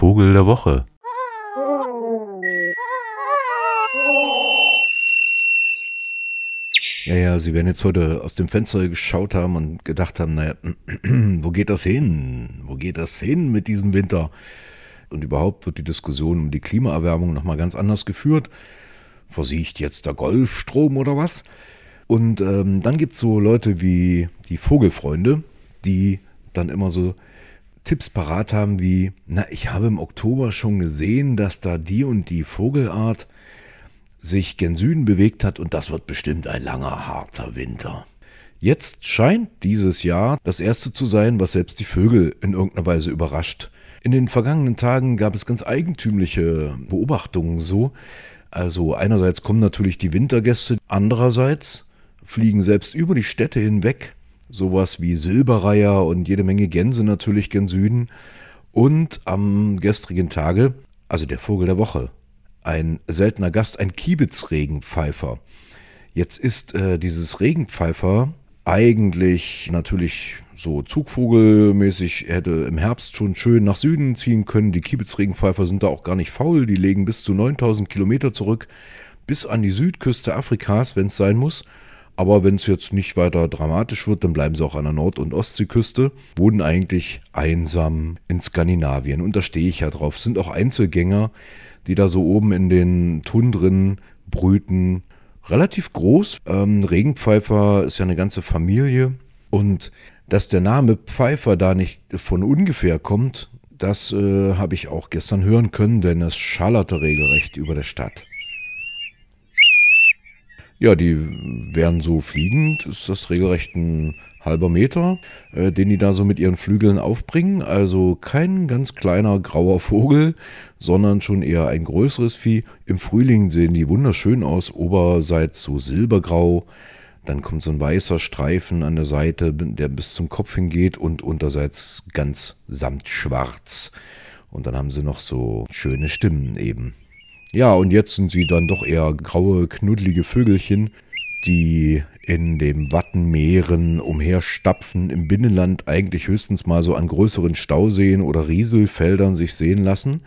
Vogel der Woche. Ja, ja, Sie werden jetzt heute aus dem Fenster geschaut haben und gedacht haben, naja, wo geht das hin? Wo geht das hin mit diesem Winter? Und überhaupt wird die Diskussion um die Klimaerwärmung nochmal ganz anders geführt. Versiegt jetzt der Golfstrom oder was? Und ähm, dann gibt es so Leute wie die Vogelfreunde, die dann immer so Tipps parat haben wie, na, ich habe im Oktober schon gesehen, dass da die und die Vogelart sich gen Süden bewegt hat und das wird bestimmt ein langer, harter Winter. Jetzt scheint dieses Jahr das erste zu sein, was selbst die Vögel in irgendeiner Weise überrascht. In den vergangenen Tagen gab es ganz eigentümliche Beobachtungen so. Also einerseits kommen natürlich die Wintergäste, andererseits fliegen selbst über die Städte hinweg sowas wie Silberreiher und jede Menge Gänse natürlich gen Süden. Und am gestrigen Tage, also der Vogel der Woche, ein seltener Gast, ein Kiebitzregenpfeifer. Jetzt ist äh, dieses Regenpfeifer eigentlich natürlich so Zugvogelmäßig, hätte im Herbst schon schön nach Süden ziehen können. Die Kiebitzregenpfeifer sind da auch gar nicht faul, die legen bis zu 9000 Kilometer zurück, bis an die Südküste Afrikas, wenn es sein muss. Aber wenn es jetzt nicht weiter dramatisch wird, dann bleiben sie auch an der Nord- und Ostseeküste, wohnen eigentlich einsam in Skandinavien. Und da stehe ich ja drauf. Sind auch Einzelgänger, die da so oben in den Tundren brüten. Relativ groß. Ähm, Regenpfeifer ist ja eine ganze Familie. Und dass der Name Pfeifer da nicht von ungefähr kommt, das äh, habe ich auch gestern hören können, denn es schallerte regelrecht über der Stadt. Ja, die wären so fliegend, ist das regelrecht ein halber Meter, äh, den die da so mit ihren Flügeln aufbringen. Also kein ganz kleiner grauer Vogel, sondern schon eher ein größeres Vieh. Im Frühling sehen die wunderschön aus, oberseits so silbergrau. Dann kommt so ein weißer Streifen an der Seite, der bis zum Kopf hingeht und unterseits ganz samtschwarz. Und dann haben sie noch so schöne Stimmen eben. Ja, und jetzt sind sie dann doch eher graue, knuddelige Vögelchen, die in den Wattenmeeren umherstapfen, im Binnenland eigentlich höchstens mal so an größeren Stauseen oder Rieselfeldern sich sehen lassen.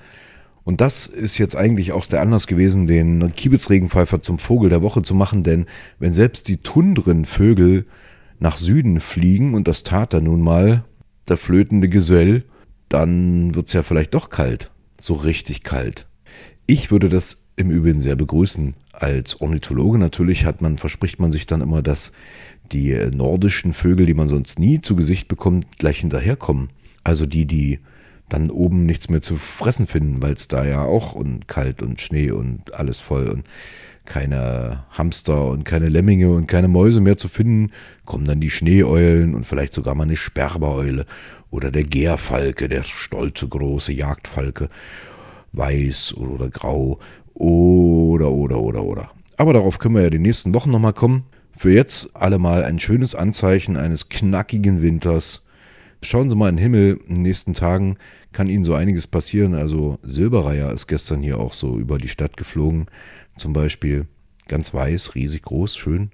Und das ist jetzt eigentlich auch der Anlass gewesen, den Kiebitzregenpfeifer zum Vogel der Woche zu machen, denn wenn selbst die Tundrenvögel nach Süden fliegen, und das tat er nun mal, der flötende Gesell, dann wird es ja vielleicht doch kalt, so richtig kalt. Ich würde das im Übrigen sehr begrüßen. Als Ornithologe natürlich hat man, verspricht man sich dann immer, dass die äh, nordischen Vögel, die man sonst nie zu Gesicht bekommt, gleich hinterherkommen. Also die, die dann oben nichts mehr zu fressen finden, weil es da ja auch und kalt und Schnee und alles voll und keine Hamster und keine Lemminge und keine Mäuse mehr zu finden, kommen dann die Schneeeulen und vielleicht sogar mal eine Sperbereule oder der Gärfalke, der stolze große Jagdfalke, weiß oder grau oder, oder, oder, oder. Aber darauf können wir ja die nächsten Wochen nochmal kommen. Für jetzt allemal ein schönes Anzeichen eines knackigen Winters. Schauen Sie mal in den Himmel. In den nächsten Tagen kann Ihnen so einiges passieren. Also Silberreiher ist gestern hier auch so über die Stadt geflogen. Zum Beispiel ganz weiß, riesig groß, schön,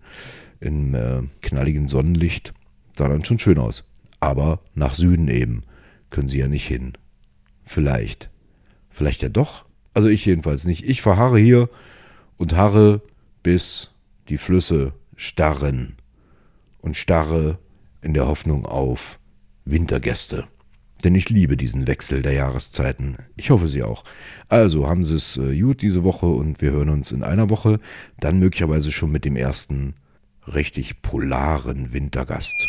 im äh, knalligen Sonnenlicht. Sah dann schon schön aus. Aber nach Süden eben können Sie ja nicht hin. Vielleicht. Vielleicht ja doch. Also ich jedenfalls nicht. Ich verharre hier und harre, bis die Flüsse starren und starre in der Hoffnung auf Wintergäste. Denn ich liebe diesen Wechsel der Jahreszeiten. Ich hoffe, Sie auch. Also haben Sie es äh, gut diese Woche und wir hören uns in einer Woche. Dann möglicherweise schon mit dem ersten richtig polaren Wintergast.